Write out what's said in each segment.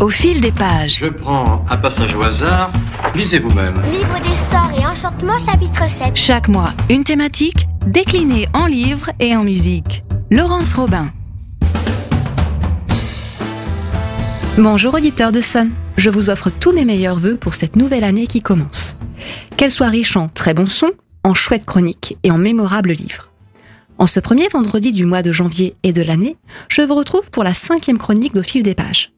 Au fil des pages. Je prends un passage au hasard. Lisez vous-même. Livre des sorts et enchantements, chapitre 7. Chaque mois, une thématique déclinée en livres et en musique. Laurence Robin. Bonjour auditeurs de Sun. Je vous offre tous mes meilleurs voeux pour cette nouvelle année qui commence. Qu'elle soit riche en très bons sons, en chouettes chroniques et en mémorables livres. En ce premier vendredi du mois de janvier et de l'année, je vous retrouve pour la cinquième chronique d'Au fil des pages.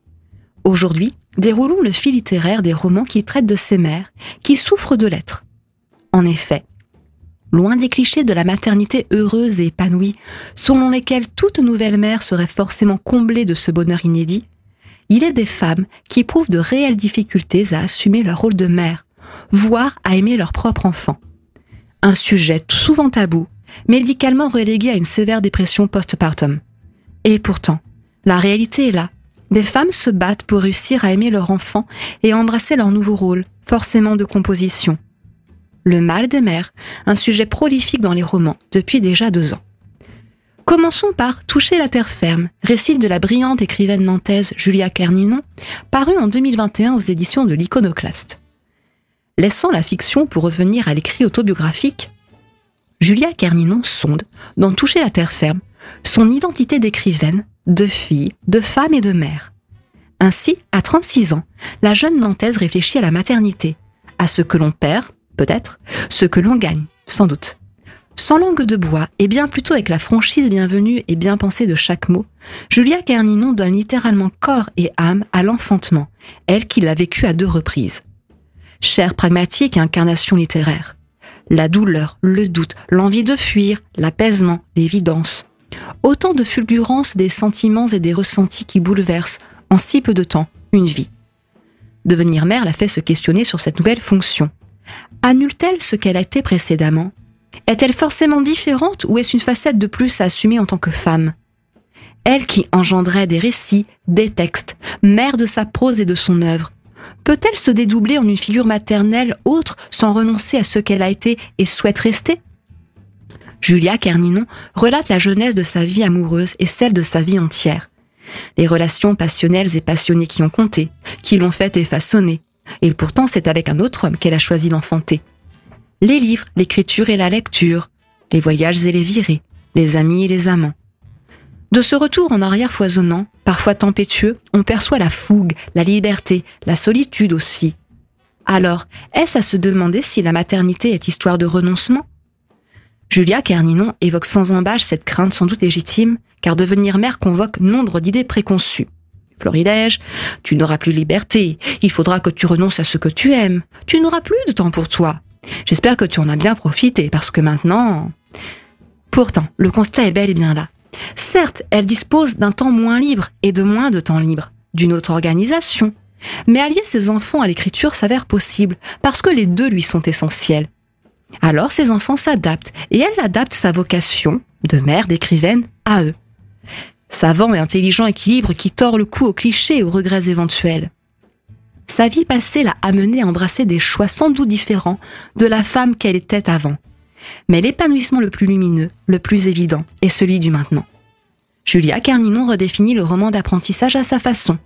Aujourd'hui, déroulons le fil littéraire des romans qui traitent de ces mères qui souffrent de l'être. En effet, loin des clichés de la maternité heureuse et épanouie, selon lesquels toute nouvelle mère serait forcément comblée de ce bonheur inédit, il est des femmes qui éprouvent de réelles difficultés à assumer leur rôle de mère, voire à aimer leur propre enfant. Un sujet souvent tabou, médicalement relégué à une sévère dépression postpartum. Et pourtant, la réalité est là, des femmes se battent pour réussir à aimer leur enfant et embrasser leur nouveau rôle, forcément de composition. Le mal des mères, un sujet prolifique dans les romans depuis déjà deux ans. Commençons par Toucher la terre ferme, récit de la brillante écrivaine nantaise Julia Kerninon, paru en 2021 aux éditions de l'Iconoclaste. Laissant la fiction pour revenir à l'écrit autobiographique, Julia Kerninon sonde, dans Toucher la terre ferme, son identité d'écrivaine, de fille, de femme et de mère. Ainsi, à 36 ans, la jeune Nantaise réfléchit à la maternité, à ce que l'on perd, peut-être, ce que l'on gagne, sans doute. Sans langue de bois, et bien plutôt avec la franchise bienvenue et bien pensée de chaque mot, Julia Kerninon donne littéralement corps et âme à l'enfantement, elle qui l'a vécu à deux reprises. Chère pragmatique et incarnation littéraire. La douleur, le doute, l'envie de fuir, l'apaisement, l'évidence, Autant de fulgurances des sentiments et des ressentis qui bouleversent, en si peu de temps, une vie. Devenir mère l'a fait se questionner sur cette nouvelle fonction. Annule-t-elle ce qu'elle été précédemment? Est-elle forcément différente ou est-ce une facette de plus à assumer en tant que femme? Elle qui engendrait des récits, des textes, mère de sa prose et de son œuvre, peut-elle se dédoubler en une figure maternelle autre sans renoncer à ce qu'elle a été et souhaite rester? Julia Kerninon relate la jeunesse de sa vie amoureuse et celle de sa vie entière. Les relations passionnelles et passionnées qui ont compté, qui l'ont faite et façonnée. Et pourtant, c'est avec un autre homme qu'elle a choisi d'enfanter. Les livres, l'écriture et la lecture, les voyages et les virées, les amis et les amants. De ce retour en arrière foisonnant, parfois tempétueux, on perçoit la fougue, la liberté, la solitude aussi. Alors, est-ce à se demander si la maternité est histoire de renoncement Julia Kerninon évoque sans embâche cette crainte sans doute légitime, car devenir mère convoque nombre d'idées préconçues. Florilège, tu n'auras plus liberté, il faudra que tu renonces à ce que tu aimes, tu n'auras plus de temps pour toi. J'espère que tu en as bien profité, parce que maintenant... Pourtant, le constat est bel et bien là. Certes, elle dispose d'un temps moins libre et de moins de temps libre, d'une autre organisation. Mais allier ses enfants à l'écriture s'avère possible, parce que les deux lui sont essentiels. Alors ses enfants s'adaptent et elle adapte sa vocation de mère, d'écrivaine, à eux. Savant et intelligent équilibre qui tord le cou aux clichés et aux regrets éventuels. Sa vie passée l'a amenée à embrasser des choix sans doute différents de la femme qu'elle était avant. Mais l'épanouissement le plus lumineux, le plus évident, est celui du maintenant. Julia Carninon redéfinit le roman d'apprentissage à sa façon,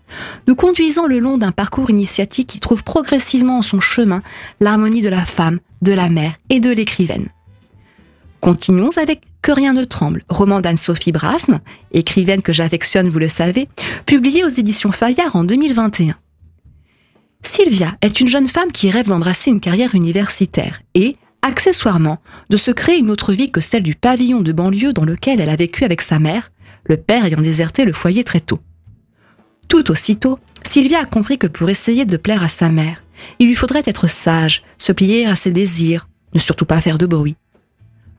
nous conduisant le long d'un parcours initiatique qui trouve progressivement en son chemin l'harmonie de la femme, de la mère et de l'écrivaine. Continuons avec Que rien ne tremble, roman d'Anne-Sophie Brasme, écrivaine que j'affectionne, vous le savez, publié aux éditions Fayard en 2021. Sylvia est une jeune femme qui rêve d'embrasser une carrière universitaire et, accessoirement, de se créer une autre vie que celle du pavillon de banlieue dans lequel elle a vécu avec sa mère, le père ayant déserté le foyer très tôt. Tout aussitôt, Sylvia a compris que pour essayer de plaire à sa mère, il lui faudrait être sage, se plier à ses désirs, ne surtout pas faire de bruit.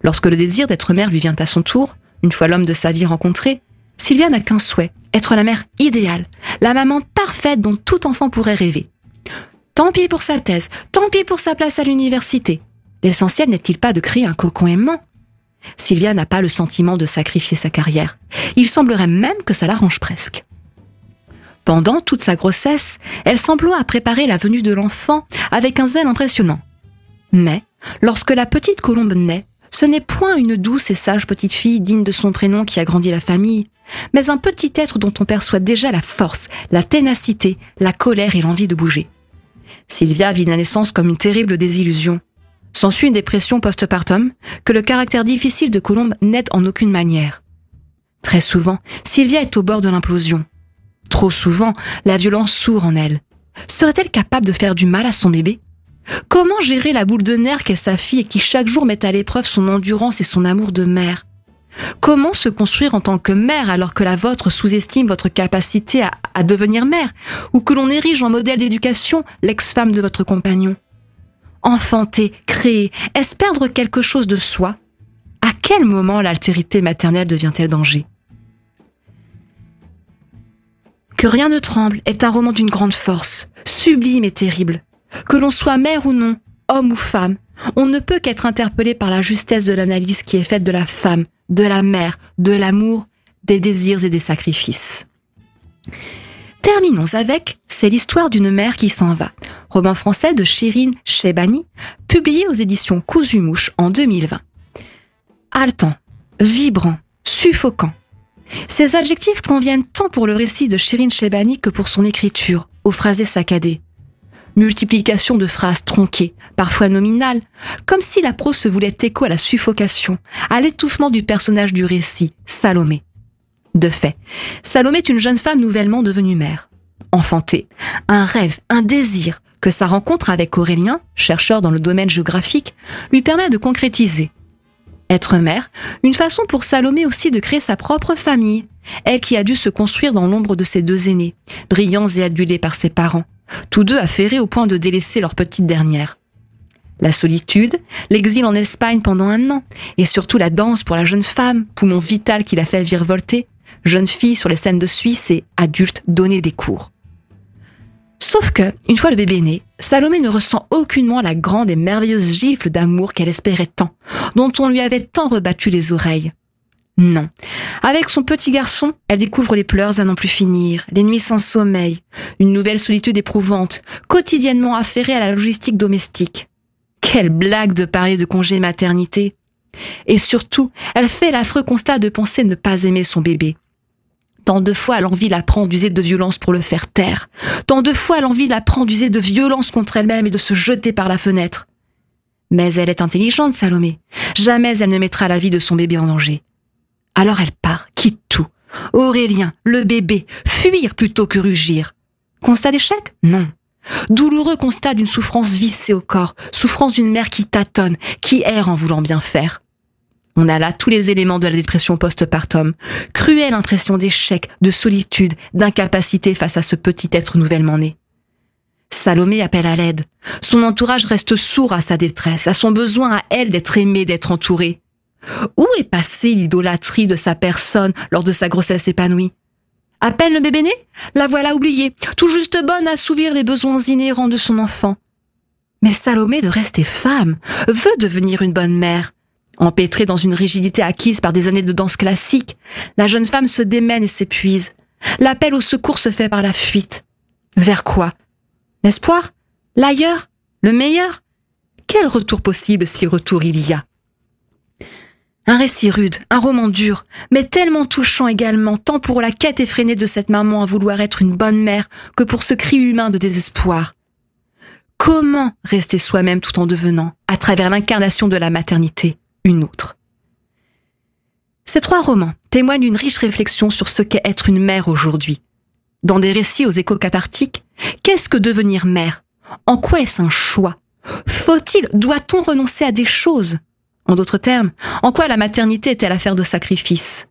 Lorsque le désir d'être mère lui vient à son tour, une fois l'homme de sa vie rencontré, Sylvia n'a qu'un souhait, être la mère idéale, la maman parfaite dont tout enfant pourrait rêver. Tant pis pour sa thèse, tant pis pour sa place à l'université. L'essentiel n'est-il pas de créer un cocon aimant Sylvia n'a pas le sentiment de sacrifier sa carrière. Il semblerait même que ça l'arrange presque. Pendant toute sa grossesse, elle s'emploie à préparer la venue de l'enfant avec un zèle impressionnant. Mais, lorsque la petite colombe naît, ce n'est point une douce et sage petite fille digne de son prénom qui a grandi la famille, mais un petit être dont on perçoit déjà la force, la ténacité, la colère et l'envie de bouger. Sylvia vit la naissance comme une terrible désillusion. S'ensuit une dépression postpartum que le caractère difficile de Colombe n'aide en aucune manière. Très souvent, Sylvia est au bord de l'implosion. Trop souvent, la violence sourd en elle. Serait-elle capable de faire du mal à son bébé? Comment gérer la boule de nerfs qu'est sa fille et qui chaque jour met à l'épreuve son endurance et son amour de mère? Comment se construire en tant que mère alors que la vôtre sous-estime votre capacité à, à devenir mère ou que l'on érige en modèle d'éducation l'ex-femme de votre compagnon? Enfanter, créer, est-ce perdre quelque chose de soi? À quel moment l'altérité maternelle devient-elle danger? Que rien ne tremble est un roman d'une grande force, sublime et terrible. Que l'on soit mère ou non, homme ou femme, on ne peut qu'être interpellé par la justesse de l'analyse qui est faite de la femme, de la mère, de l'amour, des désirs et des sacrifices. Terminons avec C'est l'histoire d'une mère qui s'en va, roman français de Shirin Shebani, publié aux éditions Cousumouche en 2020. Haletant, vibrant, suffocant. Ces adjectifs conviennent tant pour le récit de Shirin Shebani que pour son écriture, aux phrasés saccadés multiplication de phrases tronquées, parfois nominales, comme si la prose se voulait écho à la suffocation, à l'étouffement du personnage du récit, Salomé. De fait, Salomé est une jeune femme nouvellement devenue mère. Enfantée, un rêve, un désir que sa rencontre avec Aurélien, chercheur dans le domaine géographique, lui permet de concrétiser. Être mère, une façon pour Salomé aussi de créer sa propre famille, elle qui a dû se construire dans l'ombre de ses deux aînés, brillants et adulés par ses parents, tous deux affairés au point de délaisser leur petite dernière. La solitude, l'exil en Espagne pendant un an, et surtout la danse pour la jeune femme, poumon vital qui l'a fait virevolter, jeune fille sur les scènes de Suisse et adulte donner des cours. Sauf que, une fois le bébé né, Salomé ne ressent aucunement la grande et merveilleuse gifle d'amour qu'elle espérait tant, dont on lui avait tant rebattu les oreilles. Non. Avec son petit garçon, elle découvre les pleurs à n'en plus finir, les nuits sans sommeil, une nouvelle solitude éprouvante, quotidiennement affairée à la logistique domestique. Quelle blague de parler de congé maternité. Et surtout, elle fait l'affreux constat de penser ne pas aimer son bébé. Tant de fois l'envie la prend d'user de violence pour le faire taire. Tant de fois l'envie la prend d'user de violence contre elle-même et de se jeter par la fenêtre. Mais elle est intelligente, Salomé. Jamais elle ne mettra la vie de son bébé en danger. Alors elle part, quitte tout. Aurélien, le bébé, fuir plutôt que rugir. Constat d'échec? Non. Douloureux constat d'une souffrance vissée au corps, souffrance d'une mère qui tâtonne, qui erre en voulant bien faire. On a là tous les éléments de la dépression postpartum. Cruelle impression d'échec, de solitude, d'incapacité face à ce petit être nouvellement né. Salomé appelle à l'aide. Son entourage reste sourd à sa détresse, à son besoin à elle d'être aimée, d'être entourée. Où est passée l'idolâtrie de sa personne lors de sa grossesse épanouie? À peine le bébé né? La voilà oubliée, tout juste bonne à assouvir les besoins inhérents de son enfant. Mais Salomé veut rester femme, veut devenir une bonne mère. Empêtrée dans une rigidité acquise par des années de danse classique, la jeune femme se démène et s'épuise. L'appel au secours se fait par la fuite. Vers quoi? L'espoir L'ailleurs? Le meilleur? Quel retour possible si retour il y a? Un récit rude, un roman dur, mais tellement touchant également, tant pour la quête effrénée de cette maman à vouloir être une bonne mère que pour ce cri humain de désespoir. Comment rester soi-même tout en devenant, à travers l'incarnation de la maternité, une autre. Ces trois romans témoignent d'une riche réflexion sur ce qu'est être une mère aujourd'hui. Dans des récits aux échos cathartiques, qu'est-ce que devenir mère? En quoi est-ce un choix? Faut-il, doit-on renoncer à des choses? En d'autres termes, en quoi la maternité est-elle affaire de sacrifice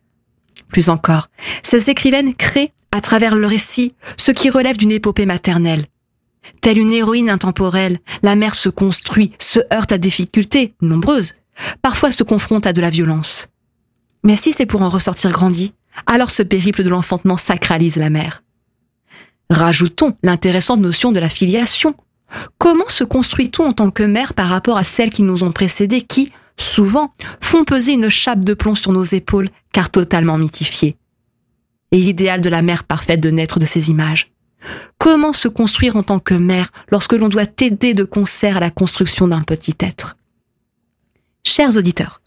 Plus encore, ces écrivaines créent, à travers le récit, ce qui relève d'une épopée maternelle. Telle une héroïne intemporelle, la mère se construit, se heurte à difficultés, nombreuses, parfois se confronte à de la violence. Mais si c'est pour en ressortir grandi, alors ce périple de l'enfantement sacralise la mère. Rajoutons l'intéressante notion de la filiation. Comment se construit-on en tant que mère par rapport à celles qui nous ont précédées qui, souvent, font peser une chape de plomb sur nos épaules, car totalement mythifiées? Et l'idéal de la mère parfaite de naître de ces images. Comment se construire en tant que mère lorsque l'on doit aider de concert à la construction d'un petit être? Chers auditeurs,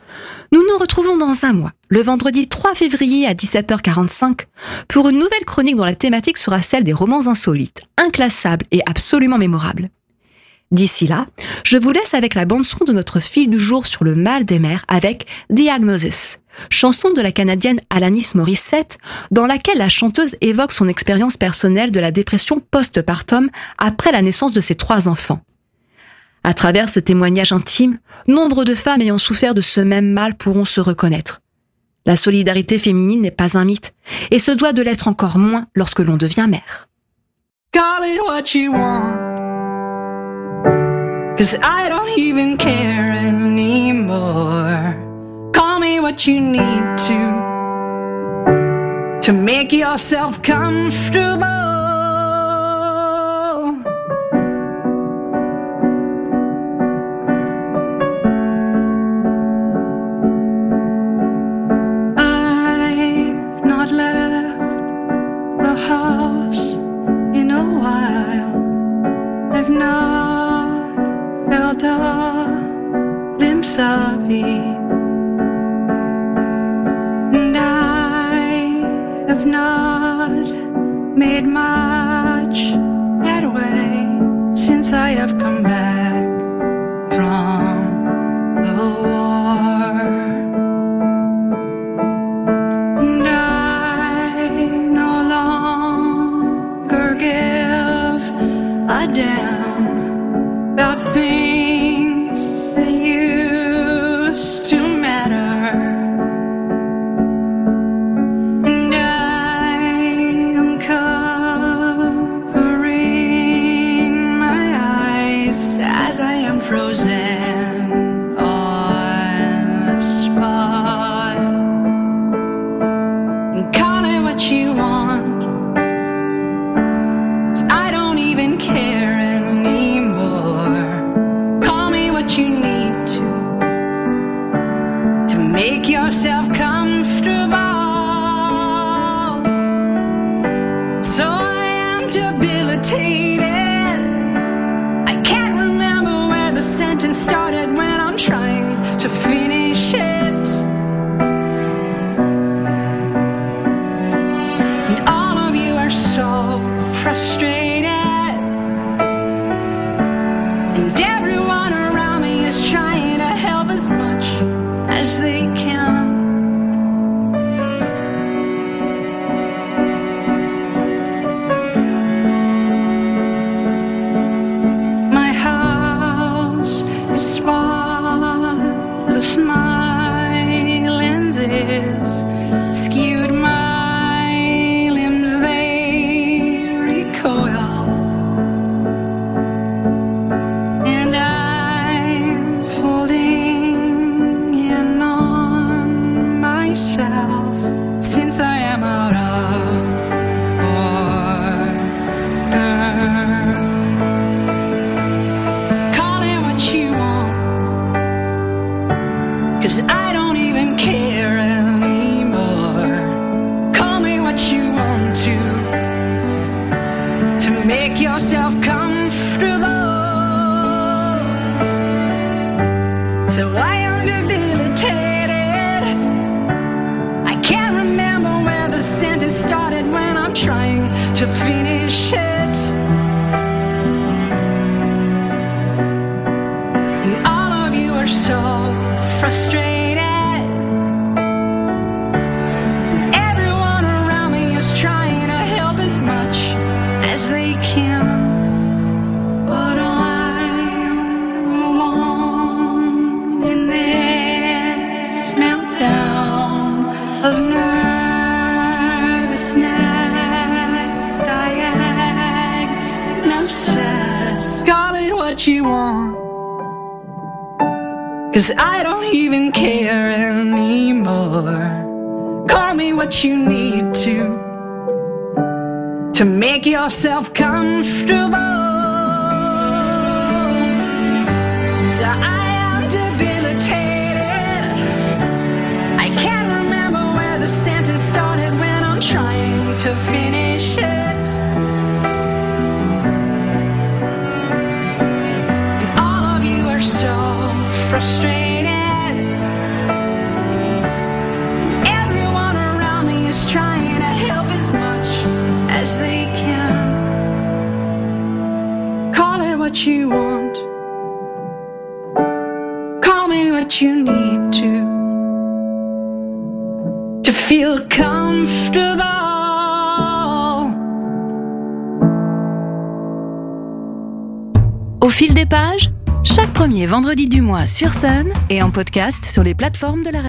nous nous retrouvons dans un mois, le vendredi 3 février à 17h45, pour une nouvelle chronique dont la thématique sera celle des romans insolites, inclassables et absolument mémorables. D'ici là, je vous laisse avec la bande-son de notre fil du jour sur le mal des mers avec Diagnosis, chanson de la Canadienne Alanis Morissette, dans laquelle la chanteuse évoque son expérience personnelle de la dépression post-partum après la naissance de ses trois enfants. À travers ce témoignage intime, nombre de femmes ayant souffert de ce même mal pourront se reconnaître. La solidarité féminine n'est pas un mythe, et se doit de l'être encore moins lorsque l'on devient mère. Call it what you want. Cause I don't even care anymore. Call me what you need to. To make yourself comfortable. Felt a glimpse of ease. And I have not made much headway since I have come back from the war. And I no longer give a damn about things frustrated. Cause I don't even care anymore. Call me what you need to to make yourself comfortable. So I am debilitated. I can't remember where the sentence started when I'm trying to finish frustrated. Everyone around me is trying to help as much as they can. Call it what you want, call me what you need to. To feel comfortable. Au fil des pages, chaque premier vendredi du mois sur Sun et en podcast sur les plateformes de la